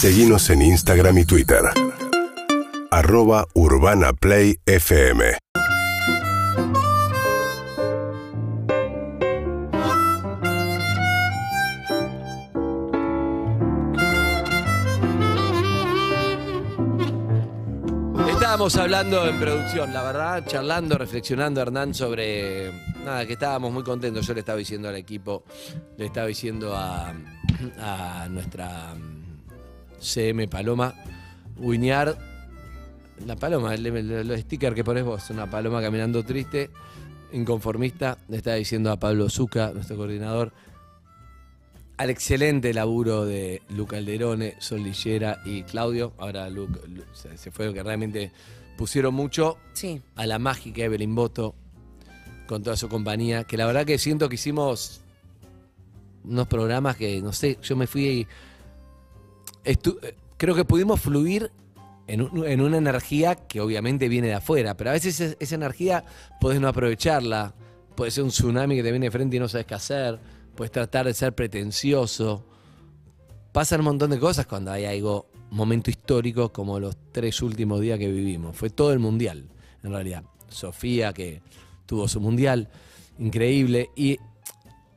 Seguimos en Instagram y Twitter. Arroba Urbana Play FM. Estábamos hablando en producción, la verdad, charlando, reflexionando, Hernán, sobre nada, que estábamos muy contentos. Yo le estaba diciendo al equipo, le estaba diciendo a, a nuestra CM Paloma, Winear, la paloma, el, el- el sticker que pones vos, una paloma caminando triste, inconformista, le estaba diciendo a Pablo Zucca, nuestro coordinador, al excelente laburo de Luca Alderone, Sol Lillera y Claudio. Ahora Luke, Lu- se, fue que realmente pusieron mucho Sí. a la mágica Evelyn Boto con toda su compañía, que la verdad que siento que hicimos unos programas que, no sé, yo me fui... creo que pudimos fluir en, un- en una energía que obviamente viene de afuera, pero a veces es- esa energía podés no aprovecharla, puede ser un tsunami que te viene de frente y no sabes qué hacer, puedes tratar de ser pretencioso. Pasan un montón de cosas cuando hay algo, momento histórico como los tres últimos días que vivimos. Fue todo el mundial, en realidad. Sofía, que tuvo su mundial, increíble. Y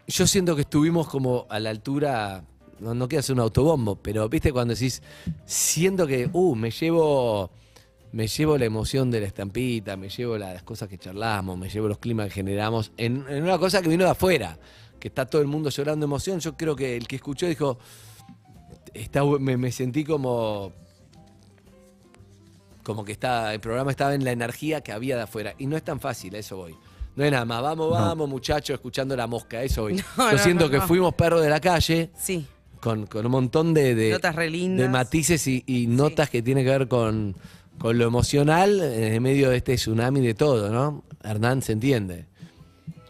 yo siento que estuvimos como a la altura, no, no quiero hacer un autobombo, pero viste cuando decís, siento que, uh, me llevo, me llevo la emoción de la estampita, me llevo las cosas que charlamos, me llevo los climas que generamos, en, en una cosa que vino de afuera, que está todo el mundo llorando de emoción. Yo creo que el que escuchó dijo, está, me, me sentí como como que está, el programa estaba en la energía que había de afuera. Y no es tan fácil, a eso voy. No es nada más, vamos, vamos, muchachos, escuchando la mosca, a eso voy. No, Yo no, siento no, que no. fuimos perros de la calle Sí. Con, con un montón de, de, Notas re lindas. de matices y, y notas que tienen que ver con, con lo emocional en medio de este tsunami de todo, ¿no? Hernán se entiende.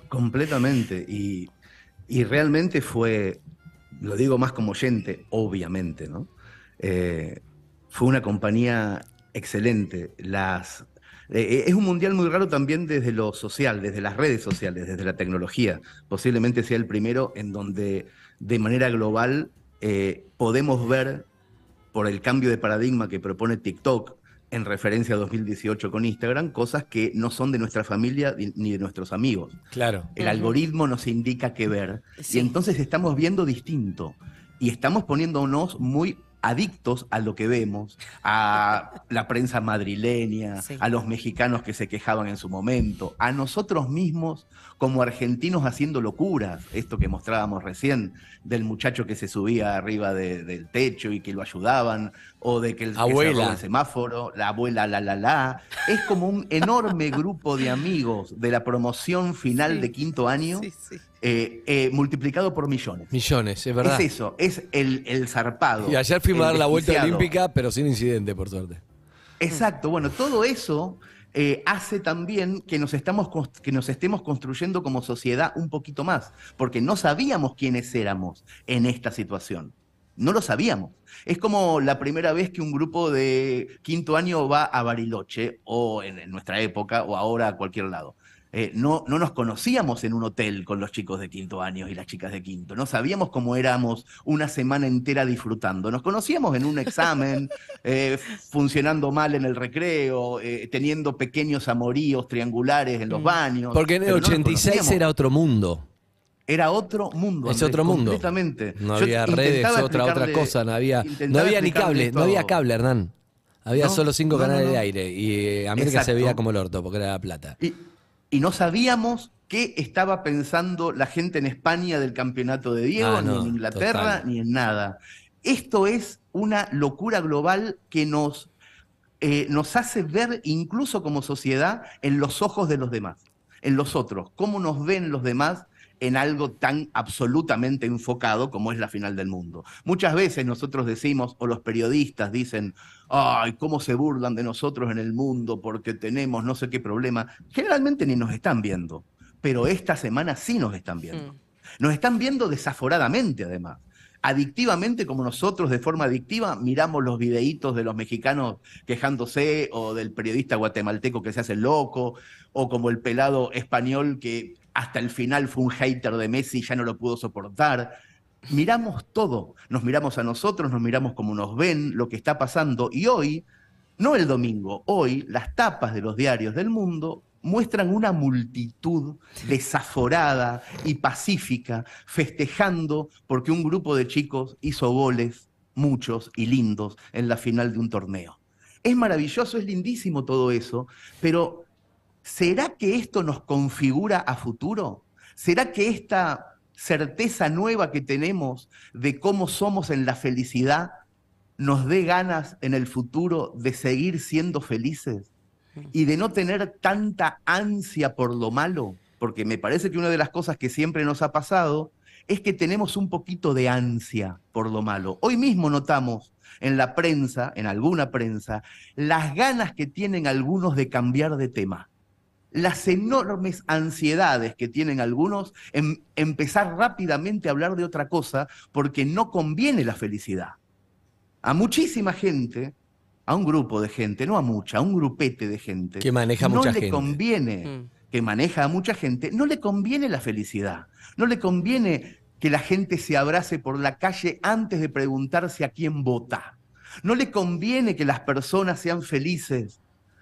Completamente. Y, y realmente fue, lo digo más como oyente, obviamente, ¿no? Eh, fue una compañía excelente. Las, eh, es un mundial muy raro también desde lo social, desde las redes sociales, desde la tecnología. Posiblemente sea el primero en donde de manera global eh, podemos ver por el cambio de paradigma que propone TikTok en referencia a 2018 con Instagram, cosas que no son de nuestra familia ni- de nuestros amigos. Claro. El algoritmo nos indica qué ver. Sí. Y entonces estamos viendo distinto. Y estamos poniéndonos muy adictos a lo que vemos, a la prensa madrileña, Sí. a los mexicanos que se quejaban en su momento, a nosotros mismos como argentinos haciendo locuras, esto que mostrábamos recién, del muchacho que se subía arriba de- del techo y que lo ayudaban, o de que el, que Abuela. roba el semáforo, la abuela la la la. Es como un enorme grupo de amigos de la promoción final Sí. de quinto año Sí, sí. Eh, eh, multiplicado por millones. Millones, es verdad. Es eso, es el, el zarpado. Y ayer fuimos a dar la vuelta olímpica, pero sin incidente, por suerte. Exacto, bueno, todo eso eh, hace también que nos, estamos, que nos estemos construyendo como sociedad un poquito más, porque no sabíamos quiénes éramos en esta situación. No lo sabíamos. Es como la primera vez que un grupo de quinto año va a Bariloche, o en, en nuestra época, o ahora a cualquier lado. Eh, no, no nos conocíamos en un hotel con los chicos de quinto año y las chicas de quinto. No sabíamos cómo éramos una semana entera disfrutando. Nos conocíamos en un examen, eh, funcionando mal en el recreo, eh, teniendo pequeños amoríos triangulares en los Mm. baños. Porque en el pero no nos 86 conocíamos. era otro mundo. Era otro mundo. Es Andrés, otro mundo. Completamente. No Yo había redes, otra, otra cosa, no había, no había ni cable, no había cable, Hernán. Había No, solo cinco no, no, canales no. de aire y eh, América se Exacto. veía como el orto porque era la plata. Y, y no sabíamos qué estaba pensando la gente en España del campeonato de Diego, Ah, no, ni en Inglaterra, total. ni en nada. Esto es una locura global que nos, eh, nos hace ver incluso como sociedad en los ojos de los demás, en los otros, cómo nos ven los demás en algo tan absolutamente enfocado como es la final del mundo. Muchas veces nosotros decimos, o los periodistas dicen, ay, cómo se burlan de nosotros en el mundo porque tenemos no sé qué problema. Generalmente ni nos están viendo, pero esta semana sí nos están viendo. Mm. Nos están viendo desaforadamente, además. Adictivamente, como nosotros de forma adictiva, miramos los videitos de los mexicanos quejándose, o del periodista guatemalteco que se hace loco, o como el pelado español que hasta el final fue un hater de Messi y ya no lo pudo soportar. Miramos todo, nos miramos a nosotros, nos miramos como nos ven, lo que está pasando, y hoy, no el domingo, hoy las tapas de los diarios del mundo muestran una multitud desaforada y pacífica festejando porque un grupo de chicos hizo goles, muchos y lindos, en la final de un torneo. Es maravilloso, es lindísimo todo eso, pero ¿será que esto nos configura a futuro? ¿Será que esta certeza nueva que tenemos de cómo somos en la felicidad nos dé ganas en el futuro de seguir siendo felices y de no tener tanta ansia por lo malo? Porque me parece que una de las cosas que siempre nos ha pasado es que tenemos un poquito de ansia por lo malo. Hoy mismo notamos en la prensa, en alguna prensa, las ganas que tienen algunos de cambiar de tema las enormes ansiedades que tienen algunos en empezar rápidamente a hablar de otra cosa porque no conviene la felicidad. A muchísima gente, a un grupo de gente, no a mucha, a un grupete de gente, que maneja no mucha le gente. conviene, Mm. que maneja a mucha gente, no le conviene la felicidad, no le conviene que la gente se abrace por la calle antes de preguntarse a quién vota. No le conviene que las personas sean felices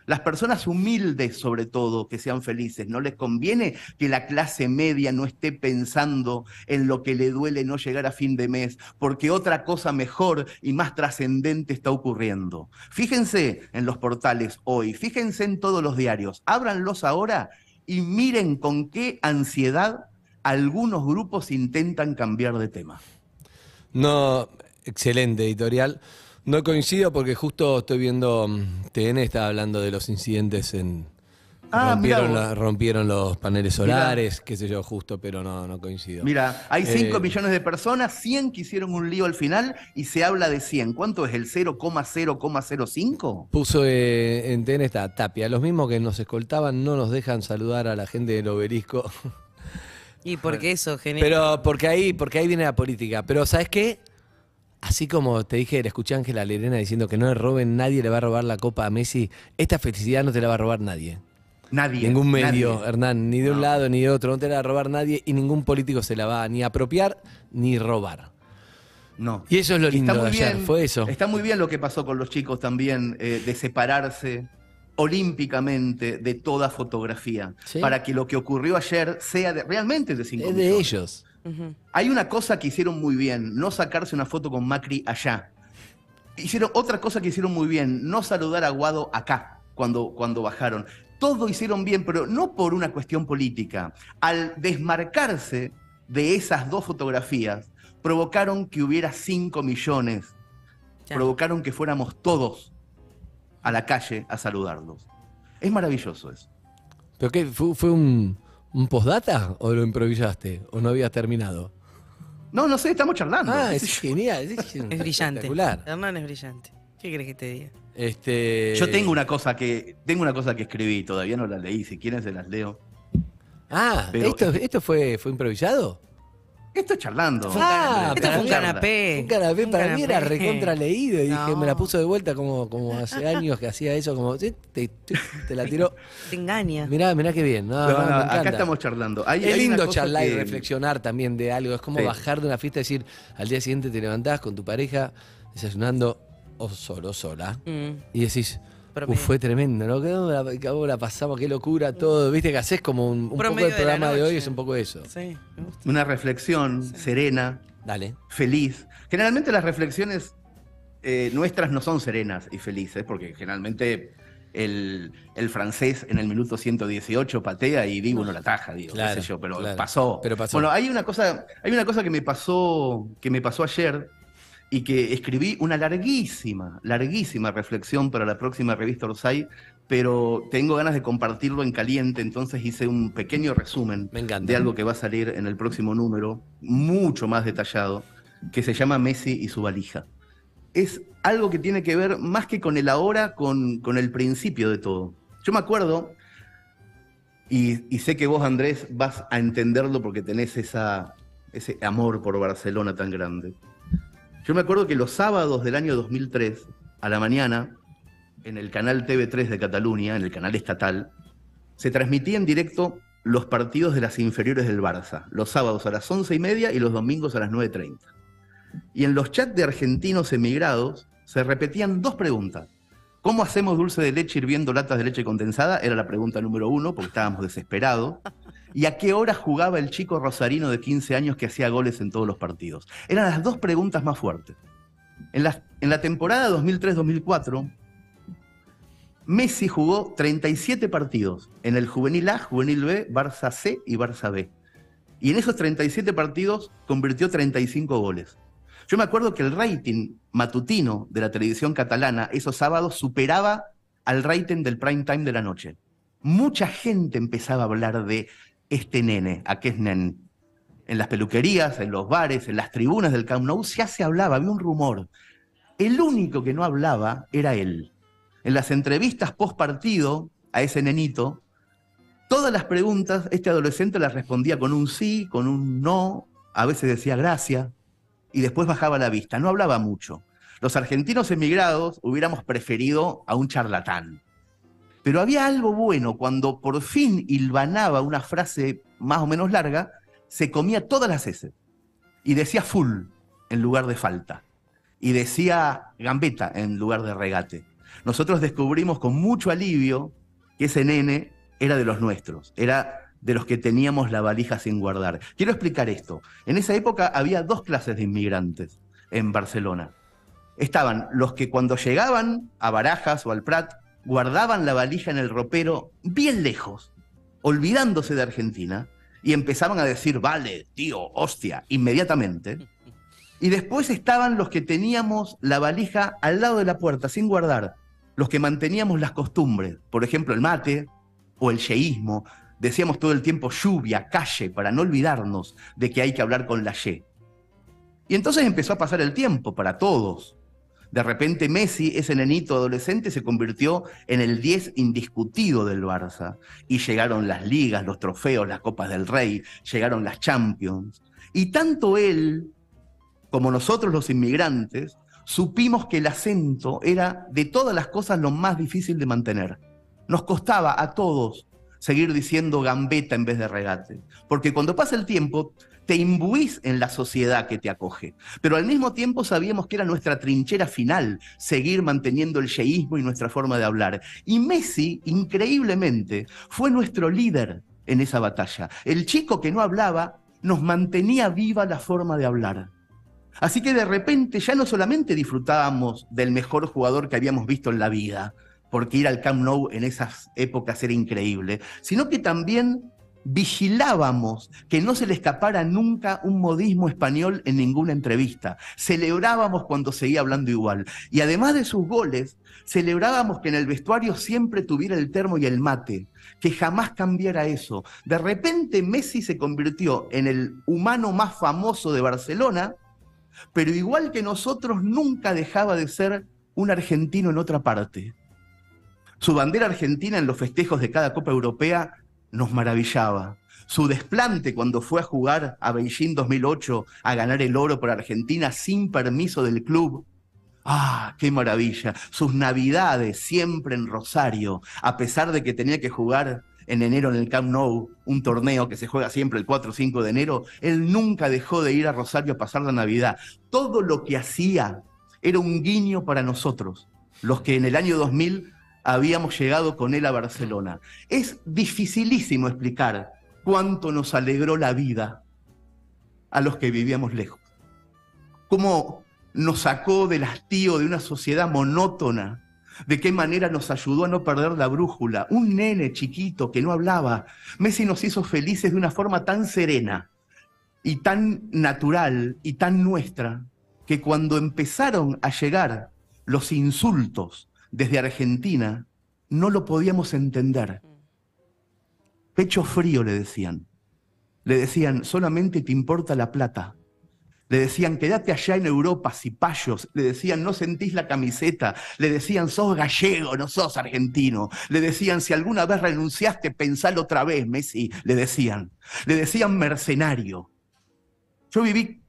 las personas humildes, sobre todo, que sean felices. No les conviene que la clase media no esté pensando en lo que le duele no llegar a fin de mes, porque otra cosa mejor y más trascendente está ocurriendo. Fíjense en los portales hoy, fíjense en todos los diarios, ábranlos ahora y miren con qué ansiedad algunos grupos intentan cambiar de tema. No, excelente editorial. No coincido porque justo estoy viendo mm, TN está hablando de los incidentes en Ah, rompieron, la- rompieron los paneles Mirá. solares, qué sé yo, justo, pero no, no coincido. Mira, hay 5 Eh, millones de personas, 100 que hicieron un lío al final y se habla de 100. ¿Cuánto es el 0,0,05? Puso eh, en TN esta Tapia, los mismos que nos escoltaban no nos dejan saludar a la gente del obelisco. Y porque eso genera. Pero porque ahí, porque ahí viene la política. Pero ¿sabes qué? Así como te dije, le escuché a Ángela Lerena diciendo que no le roben, nadie le va a robar la copa a Messi. Esta felicidad no te la va a robar nadie. Nadie. Ningún medio, nadie. Hernán, ni de un No. lado ni de otro. No te la va a robar nadie y ningún político se la va ni a apropiar ni robar. No. Y eso es lo lindo de ayer, fue eso. Está muy bien lo que pasó con los chicos también, eh, de separarse olímpicamente de toda fotografía, Sí. para que lo que ocurrió ayer sea de- realmente de 5 Es de ellos. Hay una cosa que hicieron muy bien, no sacarse una foto con Macri allá. Hicieron otra cosa que hicieron muy bien, no saludar a Guado acá cuando, cuando bajaron. Todo hicieron bien, pero no por una cuestión política. Al desmarcarse de esas dos fotografías, provocaron que hubiera 5 millones, Ya. provocaron que fuéramos todos a la calle a saludarlos. Es maravilloso eso. ¿Pero qué? ¿Fue, fue un, un postdata o lo improvisaste? ¿O no habías terminado? No, no sé, estamos charlando. Ah, es genial. Es, Es brillante. Espectacular. Hernán es brillante. ¿Qué crees que te diga? Este, Yo tengo una cosa que tengo una cosa que escribí, todavía no la leí, si quieren se las leo. Ah, Pero- ¿esto, esto fue, fue improvisado? Esto es charlando. Ah, Esto fue un canapé. Un canapé Un para mí era recontra leído y dije, me la puso de vuelta como, como hace años que hacía eso, como te, te- te la tiró. Te engaña. Mirá, mirá qué bien. No, No, acá estamos charlando. Hay- es hay lindo charlar y reflexionar también de algo. Es como Sí. bajar de una fiesta y decir, al día siguiente te levantás con tu pareja, desayunando, o solo, sola, Mm. y decís, Promedio. "Uf, fue tremendo, ¿no? ¿Cómo la, cómo la pasamos? Qué locura todo. Viste que haces como un, un poco el programa de, hoy, es un poco eso. Sí, me gusta. Una reflexión serena, Dale. feliz. Generalmente las reflexiones eh, nuestras no son serenas y felices, porque generalmente el, el francés en el minuto 118 patea y Dibu no la taja, digo, Claro, qué sé yo, pero claro. pasó. Pero pasó. Bueno, hay una cosa, hay una cosa que me pasó, que me pasó ayer y que escribí una larguísima, larguísima reflexión para la próxima revista Orsay, pero tengo ganas de compartirlo en caliente, entonces hice un pequeño resumen Me de algo que va a salir en el próximo número, mucho más detallado, que se llama Messi y su valija. Es algo que tiene que ver más que con el ahora, con, con el principio de todo. Yo me acuerdo, y, y sé que vos, Andrés, vas a entenderlo porque tenés esa, ese amor por Barcelona tan grande. Yo me acuerdo que los sábados del año 2003, a la mañana, en el canal TV3 de Cataluña, en el canal estatal, se transmitía en directo los partidos de las inferiores del Barça, los sábados a las once y media y los domingos a las 9.30. Y en los chats de argentinos emigrados se repetían dos preguntas. ¿Cómo hacemos dulce de leche hirviendo latas de leche condensada? Era la pregunta número uno, porque estábamos desesperados. ¿Y a qué hora jugaba el chico rosarino de 15 años que hacía goles en todos los partidos? Eran las dos preguntas más fuertes. En la, temporada 2003-2004, Messi jugó 37 partidos en el Juvenil A, Juvenil B, Barça C y Barça B. Y en esos 37 partidos convirtió 35 goles. Yo me acuerdo que el rating matutino de la televisión catalana esos sábados superaba al rating del prime time de la noche. Mucha gente empezaba a hablar de este nene, a qué es nen. En las peluquerías, en los bares, en las tribunas del Camp Nou, ya se hablaba, había un rumor. El único que no hablaba era él. En las entrevistas post partido a ese nenito, todas las preguntas, este adolescente las respondía con un sí, con un no, a veces decía gracias, y después bajaba la vista, no hablaba mucho. Los argentinos emigrados hubiéramos preferido a un charlatán. Pero había algo bueno, cuando por fin hilvanaba una frase más o menos larga, se comía todas las S. Y decía full en lugar de falta. Y decía gambeta en lugar de regate. Nosotros descubrimos con mucho alivio que ese nene era de los nuestros, era de los que teníamos la valija sin guardar. Quiero explicar esto. En esa época había dos clases de inmigrantes en Barcelona. Estaban los que cuando llegaban a Barajas o al Prat guardaban la valija en el ropero bien lejos, olvidándose de Argentina, y empezaban a decir, vale, tío, hostia, inmediatamente. Y después estaban los que teníamos la valija al lado de la puerta, sin guardar, los que manteníamos las costumbres, por ejemplo, el mate o el yeísmo. Decíamos todo el tiempo lluvia, calle, para no olvidarnos de que hay que hablar con la ye. Y entonces empezó a pasar el tiempo para todos. De repente Messi, ese nenito adolescente, se convirtió en el 10 indiscutido del Barça. Y llegaron las ligas, los trofeos, las Copas del Rey, llegaron las Champions. Y tanto él como nosotros los inmigrantes, supimos que el acento era de todas las cosas lo más difícil de mantener. Nos costaba a todos seguir diciendo gambeta en vez de regate, porque cuando pasa el tiempo te imbuís en la sociedad que te acoge, pero al mismo tiempo sabíamos que era nuestra trinchera final seguir manteniendo el yeísmo y nuestra forma de hablar. Y Messi, increíblemente, fue nuestro líder en esa batalla. El chico que no hablaba nos mantenía viva la forma de hablar. Así que de repente ya no solamente disfrutábamos del mejor jugador que habíamos visto en la vida, porque ir al Camp Nou en esas épocas era increíble, sino que también vigilábamos que no se le escapara nunca un modismo español en ninguna entrevista. Celebrábamos cuando seguía hablando igual. Y además de sus goles, celebrábamos que en el vestuario siempre tuviera el termo y el mate, que jamás cambiara eso. De repente Messi se convirtió en el humano más famoso de Barcelona, pero igual que nosotros nunca dejaba de ser un argentino en otra parte. Su bandera argentina en los festejos de cada Copa Europea nos maravillaba. Su desplante cuando fue a jugar a Beijing 2008 a ganar el oro por Argentina sin permiso del club. ¡Ah, qué maravilla! Sus navidades siempre en Rosario, a pesar de que tenía que jugar en enero en el Camp Nou, un torneo que se juega siempre el 4 o 5 de enero, él nunca dejó de ir a Rosario a pasar la Navidad. Todo lo que hacía era un guiño para nosotros, los que en el año 2000 habíamos llegado con él a Barcelona. Es dificilísimo explicar cuánto nos alegró la vida a los que vivíamos lejos. Cómo nos sacó del hastío de una sociedad monótona de qué manera nos ayudó a no perder la brújula. Un nene chiquito que no hablaba. Messi nos hizo felices de una forma tan serena y tan natural y tan nuestra que cuando empezaron a llegar los insultos desde Argentina, no lo podíamos entender. Pecho frío le decían. Le decían, solamente te importa la plata. Le decían, quédate allá en Europa, cipayos. Le decían, no sentís la camiseta. Le decían, sos gallego, no sos argentino. Le decían, si alguna vez renunciaste, pensalo otra vez, Messi. Le decían. Le decían mercenario. Yo viví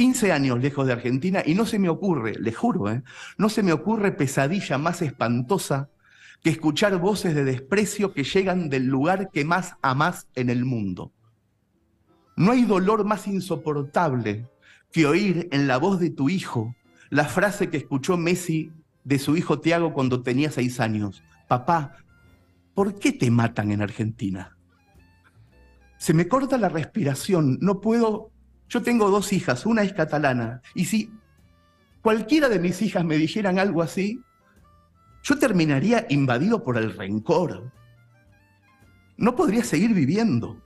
15 años lejos de Argentina y no se me ocurre, le juro, ¿eh? no se me ocurre pesadilla más espantosa que escuchar voces de desprecio que llegan del lugar que más amás en el mundo. No hay dolor más insoportable que oír en la voz de tu hijo la frase que escuchó Messi de su hijo Tiago cuando tenía seis años. Papá, ¿por qué te matan en Argentina? Se me corta la respiración, no puedo... Yo tengo dos hijas, una es catalana, y si cualquiera de mis hijas me dijeran algo así, yo terminaría invadido por el rencor. No podría seguir viviendo.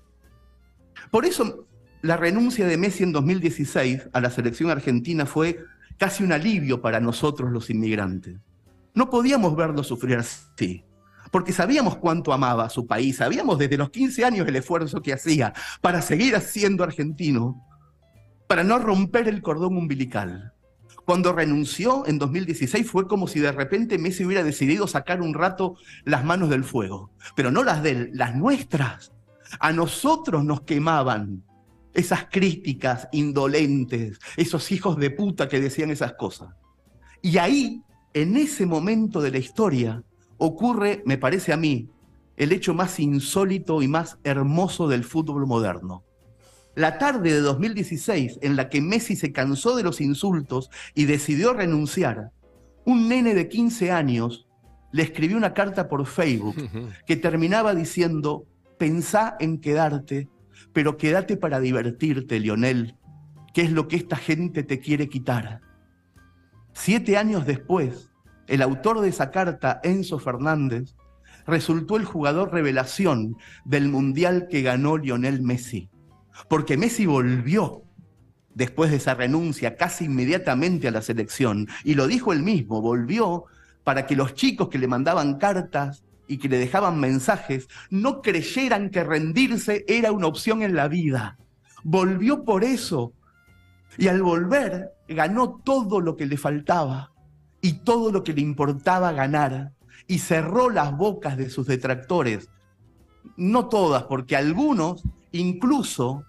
Por eso la renuncia de Messi en 2016 a la selección argentina fue casi un alivio para nosotros los inmigrantes. No podíamos verlo sufrir así, porque sabíamos cuánto amaba a su país, sabíamos desde los 15 años el esfuerzo que hacía para seguir siendo argentino, para no romper el cordón umbilical. Cuando renunció en 2016 fue como si de repente Messi hubiera decidido sacar un rato las manos del fuego, pero no las de él, las nuestras. A nosotros nos quemaban esas críticas indolentes, esos hijos de puta que decían esas cosas. Y ahí, en ese momento de la historia, ocurre, me parece a mí, el hecho más insólito y más hermoso del fútbol moderno. La tarde de 2016, en la que Messi se cansó de los insultos y decidió renunciar, un nene de 15 años le escribió una carta por Facebook que terminaba diciendo, pensá en quedarte, pero quédate para divertirte, Lionel, que es lo que esta gente te quiere quitar. Siete años después, el autor de esa carta, Enzo Fernández, resultó el jugador revelación del mundial que ganó Lionel Messi. Porque Messi volvió después de esa renuncia casi inmediatamente a la selección. Y lo dijo él mismo, volvió para que los chicos que le mandaban cartas y que le dejaban mensajes no creyeran que rendirse era una opción en la vida. Volvió por eso. Y al volver ganó todo lo que le faltaba y todo lo que le importaba ganar. Y cerró las bocas de sus detractores. No todas, porque algunos incluso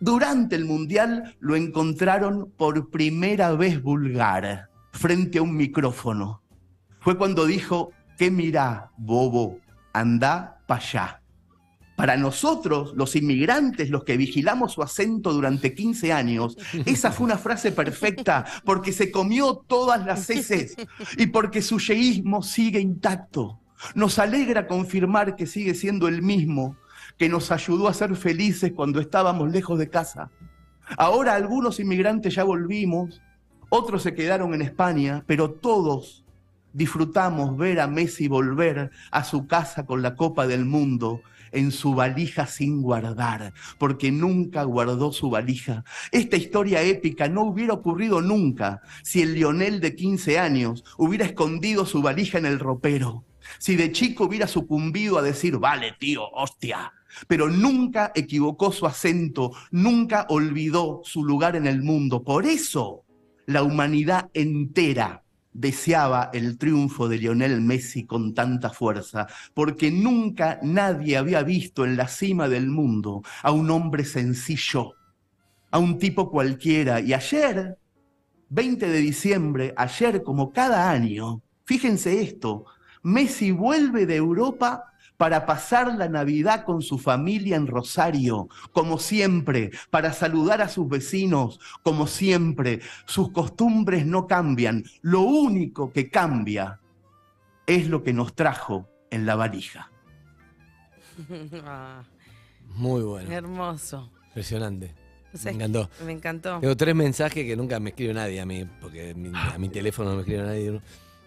durante el Mundial lo encontraron por primera vez vulgar frente a un micrófono. Fue cuando dijo, ¿qué mirá, bobo? Anda para allá. Para nosotros, los inmigrantes, los que vigilamos su acento durante 15 años, esa fue una frase perfecta porque se comió todas las heces y porque su yeísmo sigue intacto. Nos alegra confirmar que sigue siendo el mismo que nos ayudó a ser felices cuando estábamos lejos de casa. Ahora algunos inmigrantes ya volvimos, otros se quedaron en España, pero todos disfrutamos ver a Messi volver a su casa con la Copa del Mundo en su valija sin guardar, porque nunca guardó su valija. Esta historia épica no hubiera ocurrido nunca si el Lionel de 15 años hubiera escondido su valija en el ropero, si de chico hubiera sucumbido a decir, vale, tío, hostia, pero nunca equivocó su acento, nunca olvidó su lugar en el mundo. Por eso la humanidad entera deseaba el triunfo de Lionel Messi con tanta fuerza, porque nunca nadie había visto en la cima del mundo a un hombre sencillo, a un tipo cualquiera. Y ayer, 20 de diciembre, ayer como cada año, fíjense esto, Messi vuelve de Europa para pasar la Navidad con su familia en Rosario, como siempre, para saludar a sus vecinos, como siempre. Sus costumbres no cambian. Lo único que cambia es lo que nos trajo en la valija. Ah, Muy bueno. hermoso. Impresionante. O sea, Me encantó. Me encantó. Tengo tres mensajes que nunca me escribe nadie a mí, porque mi- a mi teléfono no me escribe nadie.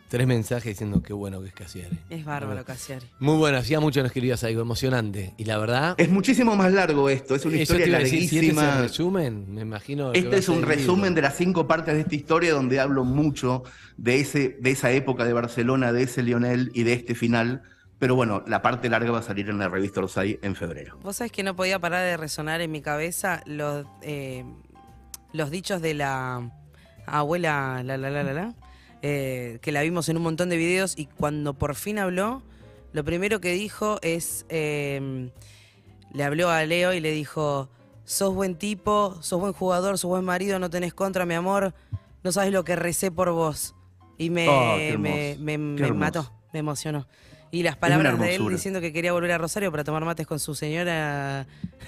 Tres mensajes diciendo qué bueno que es Casiari. Es bárbaro, Casiari. Muy bueno, hacía mucho no escribías algo emocionante. Y la verdad, Es muchísimo más largo esto, es una eso te historia iba a decir, si este es el larguísima. resumen, me imagino. Este a es un resumen de las cinco partes de esta historia donde hablo mucho de, ese, de esa época de Barcelona, de ese Lionel y de este final. Pero bueno, la parte larga va a salir en la revista Orsay en febrero. Vos sabés que no podía parar de resonar en mi cabeza los, eh, los dichos de la abuela, la la la la la, eh, que la vimos en un montón de videos y cuando por fin habló, lo primero que dijo es, eh, le habló a Leo y le dijo, sos buen tipo, sos buen jugador, sos buen marido, no tenés contra, mi amor, no sabes lo que recé por vos. Y me, Oh, me, me- me mató, me emocionó. Y las palabras de él diciendo que quería volver a Rosario para tomar mates con su señora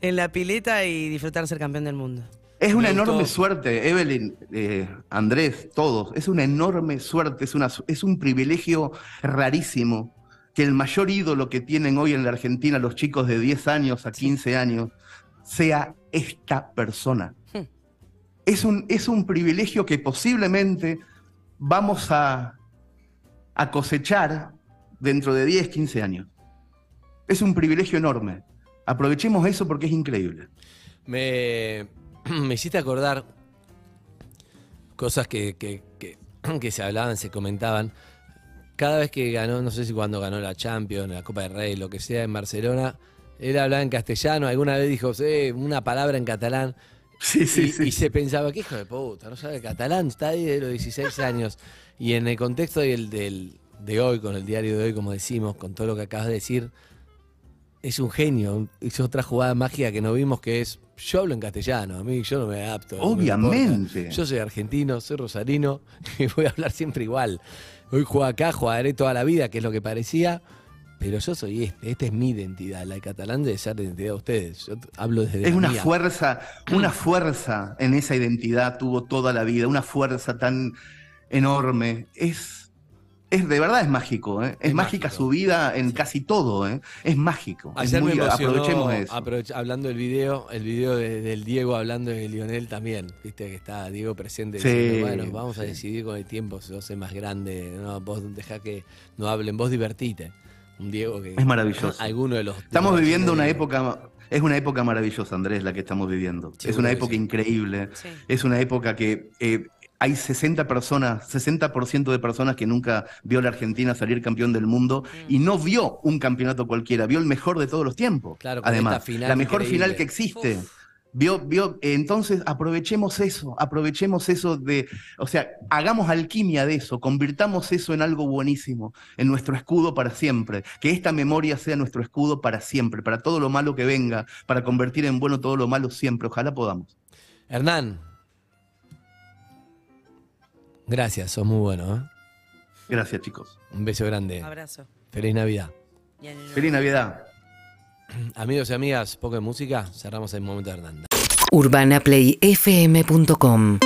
en la pileta y disfrutar ser campeón del mundo. Es una enorme suerte, Evelyn, eh, Andrés, todos. Es una enorme suerte, es, una, es un privilegio rarísimo que el mayor ídolo que tienen hoy en la Argentina los chicos de 10 años a 15 años sea esta persona. Hmm. Es un, es un privilegio que posiblemente vamos a, a cosechar dentro de 10, 15 años. Es un privilegio enorme. Aprovechemos eso porque es increíble. Me, me hiciste acordar cosas que, que- que- que se hablaban, se comentaban. Cada vez que ganó, no sé si cuando ganó la Champions, la Copa del Rey, lo que sea, en Barcelona, él hablaba en castellano, alguna vez dijo "Sí, una palabra en catalán. Sí, sí, y, sí. y se pensaba, qué hijo de puta, no sabe catalán, está ahí de los 16 años. Y en el contexto del, del- de hoy, con el diario de hoy, como decimos, con todo lo que acabas de decir, es un genio. Hizo otra jugada mágica que no vimos que es, yo hablo en castellano, a mí yo no me adapto. me. Obviamente. Yo soy argentino, soy rosarino y voy a hablar siempre igual. Hoy juego acá, jugaré toda la vida, que es lo que parecía. Pero yo soy este, esta es mi identidad. La de catalán debe ser la identidad de ustedes. Yo hablo desde Es la una mía. fuerza, una fuerza en esa identidad tuvo toda la vida, una fuerza tan enorme. Es, es de verdad es mágico, ¿eh? es, Es mágica mágico. su vida en casi todo, ¿eh? es mágico. Es Ayer muy- me emocionó, aprovechemos eso. aprovech- hablando del video, el video de- del Diego hablando de Lionel también. Viste que está Diego presente Sí, diciendo, bueno, vamos a decidir con el tiempo si vos sos más grande. No, vos deja que no hablen, vos divertite. Un Diego que. Es maravilloso. Alguno de los. Estamos de viviendo una época, es una época maravillosa, Andrés, la que estamos viviendo. es una época sí. increíble. Sí. Es una época que eh, hay 60 personas, 60% de personas que nunca vio a la Argentina salir campeón del mundo y no vio un campeonato cualquiera, vio el mejor de todos los tiempos. Claro, Además, final la mejor increíble. final que existe. Uf. Vio, vio, entonces aprovechemos eso, aprovechemos eso de, o sea, hagamos alquimia de eso, convirtamos eso en algo buenísimo, en nuestro escudo para siempre, que esta memoria sea nuestro escudo para siempre, para todo lo malo que venga, para convertir en bueno todo lo malo siempre, ojalá podamos. Hernán. Gracias, sos muy bueno. ¿eh? Gracias chicos. Un beso grande. Abrazo. Feliz Navidad. Feliz Navidad. Amigos y amigas, poco de música. Cerramos el momento de Hernán. urbanaplayfm.com